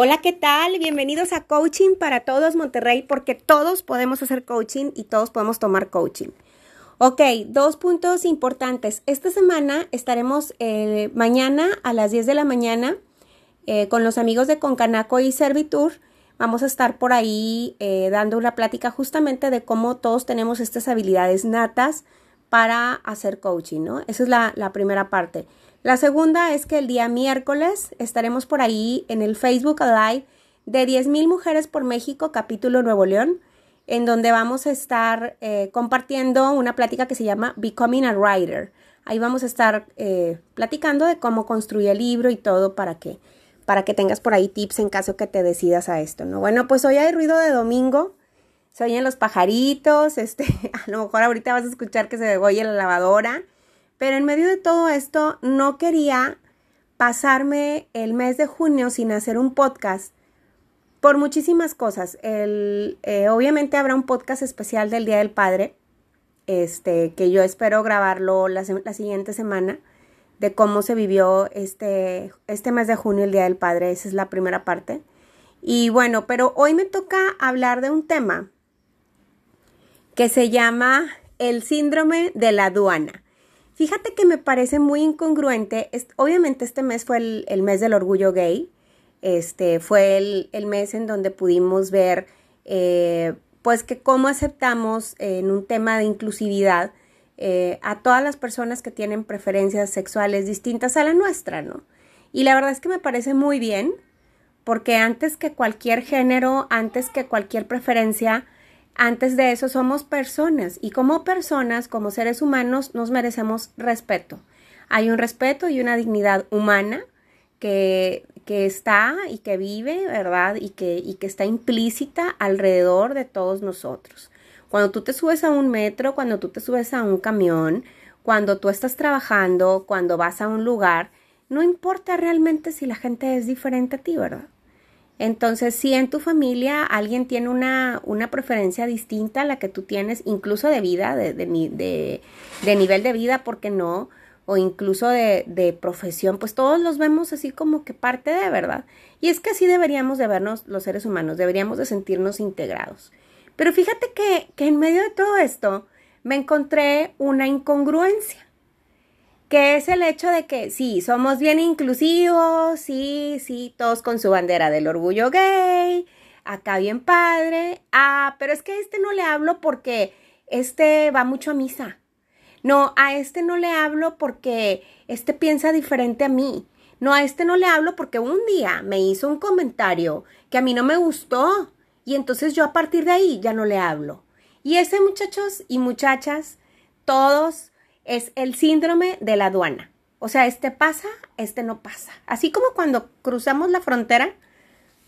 Hola, ¿qué tal? Bienvenidos a Coaching para Todos Monterrey, porque todos podemos hacer coaching y todos podemos tomar coaching. Ok, dos puntos importantes. Esta semana estaremos eh, mañana a las 10 de la mañana eh, con los amigos de Concanaco y Servitur. Vamos a estar por ahí eh, dando una plática justamente de cómo todos tenemos estas habilidades natas para hacer coaching, ¿no? Esa es la, primera parte. La segunda es que el día miércoles estaremos por ahí en el Facebook Live de 10.000 Mujeres por México, capítulo Nuevo León, en donde vamos a estar eh, compartiendo una plática que se llama Becoming a Writer. Ahí vamos a estar eh, platicando de cómo construir el libro y todo para que, para que tengas por ahí tips en caso que te decidas a esto, ¿no? Bueno, pues hoy hay ruido de domingo, se oyen los pajaritos, este, a lo mejor ahorita vas a escuchar que se oye la lavadora. Pero en medio de todo esto, no quería pasarme el mes de junio sin hacer un podcast por muchísimas cosas. El, eh, obviamente habrá un podcast especial del Día del Padre, este, que yo espero grabarlo la, la, siguiente semana, de cómo se vivió este, este mes de junio, el Día del Padre. Esa es la primera parte. Y bueno, pero hoy me toca hablar de un tema que se llama el síndrome de la aduana. Fíjate que me parece muy incongruente. obviamente este mes fue el, mes del orgullo gay. Este fue el, mes en donde pudimos ver eh, pues que cómo aceptamos en un tema de inclusividad eh, a todas las personas que tienen preferencias sexuales distintas a la nuestra, ¿no? Y la verdad es que me parece muy bien, porque antes que cualquier género, antes que cualquier preferencia, antes de eso somos personas y como personas, como seres humanos, nos merecemos respeto. Hay un respeto y una dignidad humana que, que está y que vive, ¿verdad? Y que, y que está implícita alrededor de todos nosotros. Cuando tú te subes a un metro, cuando tú te subes a un camión, cuando tú estás trabajando, cuando vas a un lugar, no importa realmente si la gente es diferente a ti, ¿verdad? Entonces, si en tu familia alguien tiene una, una preferencia distinta a la que tú tienes, incluso de vida, de, de, de, nivel de vida, ¿por qué no? O incluso de, de, profesión, pues todos los vemos así como que parte de, ¿verdad? Y es que así deberíamos de vernos los seres humanos, deberíamos de sentirnos integrados. Pero fíjate que, que en medio de todo esto me encontré una incongruencia que es el hecho de que sí, somos bien inclusivos, sí, sí, todos con su bandera del orgullo gay, acá bien padre, ah, pero es que a este no le hablo porque este va mucho a misa. No, a este no le hablo porque este piensa diferente a mí. No, a este no le hablo porque un día me hizo un comentario que a mí no me gustó y entonces yo a partir de ahí ya no le hablo. Y ese muchachos y muchachas, todos es el síndrome de la aduana. O sea, este pasa, este no pasa. Así como cuando cruzamos la frontera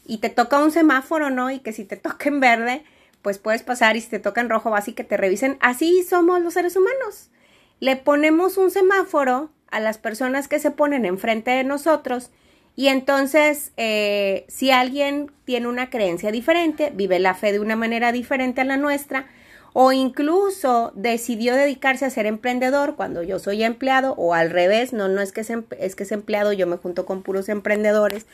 y te toca un semáforo, ¿no? Y que si te toca en verde, pues puedes pasar y si te toca en rojo vas y que te revisen. Así somos los seres humanos. Le ponemos un semáforo a las personas que se ponen enfrente de nosotros y entonces eh, si alguien tiene una creencia diferente, vive la fe de una manera diferente a la nuestra, o incluso decidió dedicarse a ser emprendedor cuando yo soy empleado o al revés, no, no es que es, es que es empleado, yo me junto con puros emprendedores.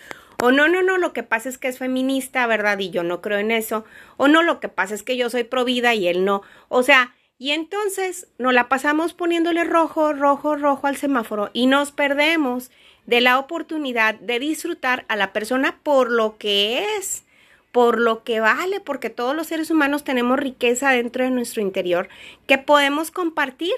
O no, no, no, lo que pasa es que es feminista, ¿verdad? Y yo no creo en eso. O no, lo que pasa es que yo soy pro vida y él no. O sea, y entonces nos la pasamos poniéndole rojo, rojo, rojo al semáforo y nos perdemos de la oportunidad de disfrutar a la persona por lo que es por lo que vale, porque todos los seres humanos tenemos riqueza dentro de nuestro interior que podemos compartir.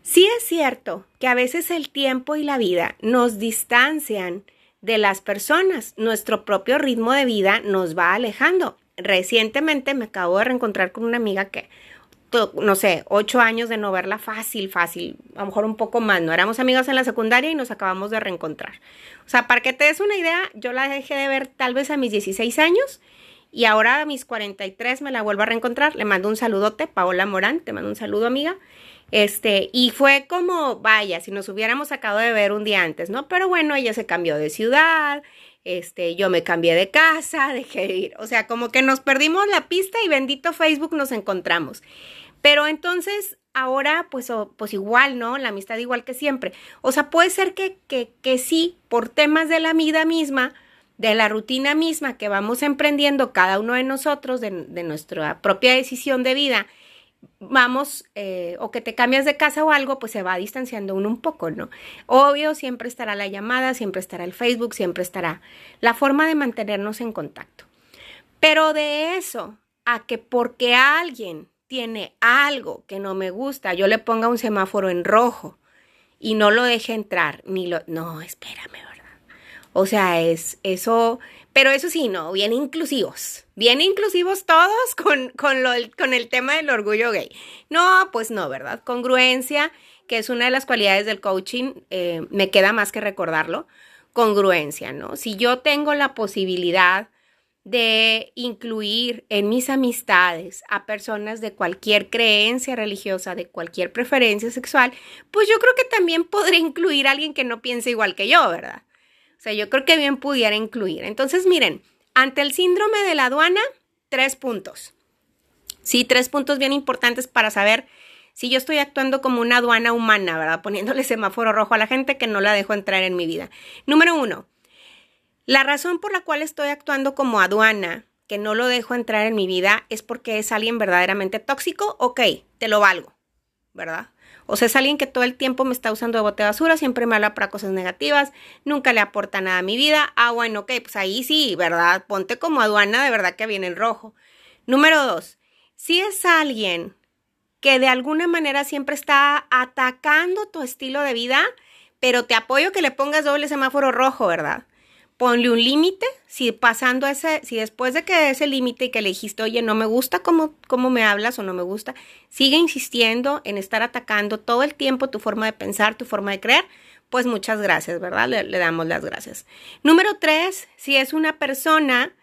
Sí es cierto que a veces el tiempo y la vida nos distancian de las personas, nuestro propio ritmo de vida nos va alejando. Recientemente me acabo de reencontrar con una amiga que no sé, ocho años de no verla fácil, fácil, a lo mejor un poco más, no éramos amigas en la secundaria y nos acabamos de reencontrar. O sea, para que te des una idea, yo la dejé de ver tal vez a mis 16 años y ahora a mis 43 me la vuelvo a reencontrar. Le mando un saludote, Paola Morán, te mando un saludo, amiga. Este, y fue como, vaya, si nos hubiéramos acabado de ver un día antes, ¿no? Pero bueno, ella se cambió de ciudad, este, yo me cambié de casa, dejé de ir, o sea, como que nos perdimos la pista y bendito Facebook nos encontramos. Pero entonces, ahora, pues, pues igual, ¿no? La amistad igual que siempre. O sea, puede ser que, que, que sí, por temas de la vida misma, de la rutina misma que vamos emprendiendo cada uno de nosotros, de, nuestra propia decisión de vida, vamos, eh, o que te cambias de casa o algo, pues se va distanciando uno un poco, ¿no? Obvio, siempre estará la llamada, siempre estará el Facebook, siempre estará la forma de mantenernos en contacto. Pero de eso a que porque alguien tiene algo que no me gusta, yo le ponga un semáforo en rojo y no lo deje entrar, ni lo... No, espérame, ¿verdad? O sea, es eso... Pero eso sí, no, bien inclusivos. Bien inclusivos todos con, con, lo, con el tema del orgullo gay. No, pues no, ¿verdad? Congruencia, que es una de las cualidades del coaching, eh, me queda más que recordarlo. Congruencia, ¿no? Si yo tengo la posibilidad de incluir en mis amistades a personas de cualquier creencia religiosa, de cualquier preferencia sexual, pues yo creo que también podré incluir a alguien que no piense igual que yo, ¿verdad? O sea, yo creo que bien pudiera incluir. Entonces, miren, ante el síndrome de la aduana, tres puntos. Sí, tres puntos bien importantes para saber si yo estoy actuando como una aduana humana, ¿verdad? Poniéndole semáforo rojo a la gente que no la dejo entrar en mi vida. Número uno, la razón por la cual estoy actuando como aduana, que no lo dejo entrar en mi vida, es porque es alguien verdaderamente tóxico. Ok, te lo valgo, ¿verdad? O sea, es alguien que todo el tiempo me está usando de bote de basura, siempre me habla para cosas negativas, nunca le aporta nada a mi vida. Ah, bueno, ok, pues ahí sí, ¿verdad? Ponte como aduana, de verdad que viene el rojo. Número dos, si es alguien que de alguna manera siempre está atacando tu estilo de vida, pero te apoyo que le pongas doble semáforo rojo, ¿verdad? Ponle un límite, si pasando ese, si después de que ese límite y que le dijiste, oye, no me gusta cómo, cómo me hablas o no me gusta, sigue insistiendo en estar atacando todo el tiempo tu forma de pensar, tu forma de creer, pues muchas gracias, ¿verdad? Le, damos las gracias. Número tres, si es una persona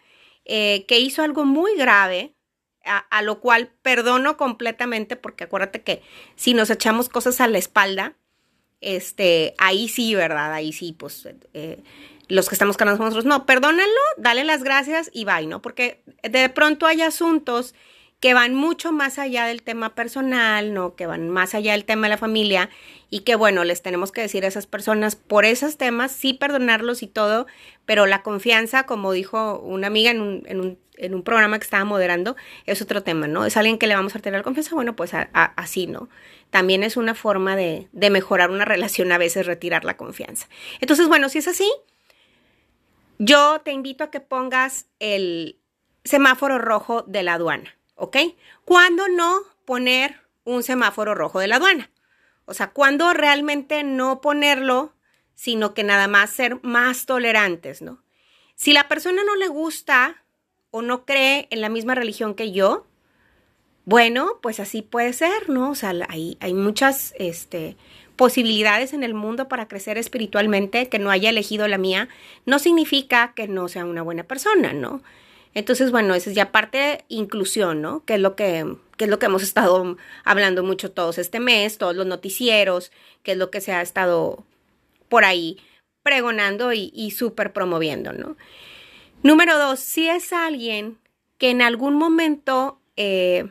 eh, que hizo algo muy grave, a, lo cual perdono completamente, porque acuérdate que si nos echamos cosas a la espalda, este, ahí sí, ¿verdad? Ahí sí, pues... Eh, los que estamos con nosotros, no, perdónalo, dale las gracias y bye, ¿no? Porque de pronto hay asuntos que van mucho más allá del tema personal, ¿no? Que van más allá del tema de la familia y que, bueno, les tenemos que decir a esas personas por esos temas, sí perdonarlos y todo, pero la confianza, como dijo una amiga en un, en un, en un programa que estaba moderando, es otro tema, ¿no? Es alguien que le vamos a tener confianza, bueno, pues así, ¿no? También es una forma de, de mejorar una relación, a veces retirar la confianza. Entonces, bueno, si es así, yo te invito a que pongas el semáforo rojo de la aduana, ¿ok? ¿Cuándo no poner un semáforo rojo de la aduana? O sea, ¿cuándo realmente no ponerlo, sino que nada más ser más tolerantes, ¿no? Si la persona no le gusta o no cree en la misma religión que yo, bueno, pues así puede ser, ¿no? O sea, hay, hay muchas, este, posibilidades en el mundo para crecer espiritualmente, que no haya elegido la mía, no significa que no sea una buena persona, ¿no? Entonces, bueno, esa es ya parte de inclusión, ¿no? Que es lo que, es lo que hemos estado hablando mucho todos este mes, todos los noticieros, que es lo que se ha estado por ahí pregonando y, y súper promoviendo, ¿no? Número dos, si es alguien que en algún momento eh,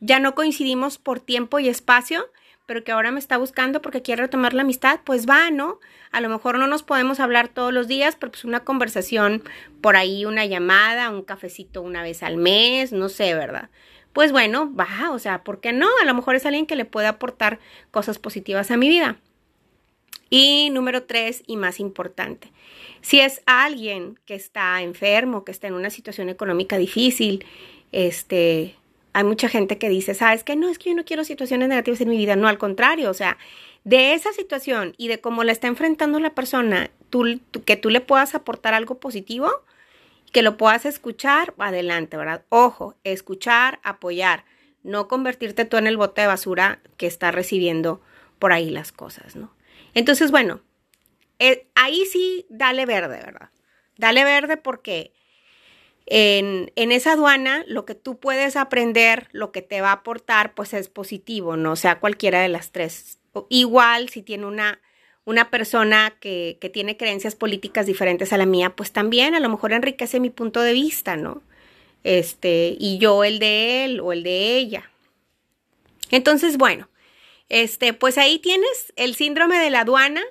ya no coincidimos por tiempo y espacio, pero que ahora me está buscando porque quiere retomar la amistad, pues va, ¿no? A lo mejor no nos podemos hablar todos los días, pero pues una conversación por ahí, una llamada, un cafecito una vez al mes, no sé, ¿verdad? Pues bueno, va, o sea, ¿por qué no? A lo mejor es alguien que le puede aportar cosas positivas a mi vida. Y número tres, y más importante, si es alguien que está enfermo, que está en una situación económica difícil, este, hay mucha gente que dice, sabes que no, es que yo no quiero situaciones negativas en mi vida. No, al contrario, o sea, de esa situación y de cómo la está enfrentando la persona, tú, que tú le puedas aportar algo positivo, que lo puedas escuchar, adelante, ¿verdad? Ojo, escuchar, apoyar, no convertirte tú en el bote de basura que está recibiendo por ahí las cosas, ¿no? Entonces, bueno, eh, ahí sí, dale verde, ¿verdad? Dale verde porque en, esa aduana lo que tú puedes aprender, lo que te va a aportar, pues es positivo, no sea cualquiera de las tres. Igual si tiene una, una persona que, que, tiene creencias políticas diferentes a la mía, pues también a lo mejor enriquece mi punto de vista, ¿no? Este, y yo el de él o el de ella. Entonces, bueno, este, pues ahí tienes el síndrome de la aduana.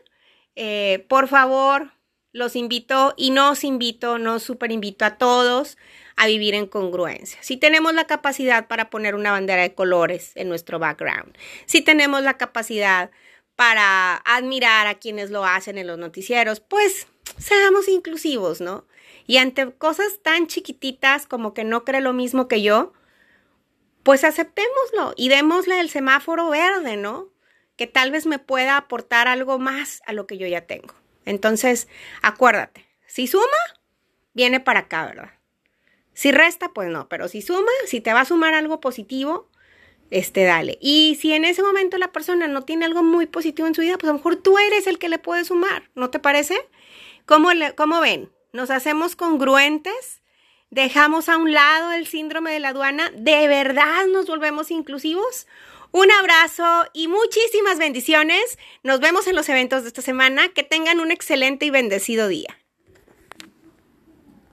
Eh, por favor, los invito y nos invito, nos super invito a todos a vivir en congruencia. Si tenemos la capacidad para poner una bandera de colores en nuestro background, si tenemos la capacidad para admirar a quienes lo hacen en los noticieros, pues seamos inclusivos, ¿no? Y ante cosas tan chiquititas como que no cree lo mismo que yo, pues aceptémoslo y démosle el semáforo verde, ¿no? Que tal vez me pueda aportar algo más a lo que yo ya tengo. Entonces, acuérdate, si suma, viene para acá, ¿verdad? Si resta, pues no, pero si suma, si te va a sumar algo positivo, este, dale. Y si en ese momento la persona no tiene algo muy positivo en su vida, pues a lo mejor tú eres el que le puede sumar, ¿no te parece? ¿Cómo, le, cómo ven? ¿Nos hacemos congruentes? ¿Dejamos a un lado el síndrome de la aduana? ¿De verdad nos volvemos inclusivos? Un abrazo y muchísimas bendiciones. Nos vemos en los eventos de esta semana. Que tengan un excelente y bendecido día.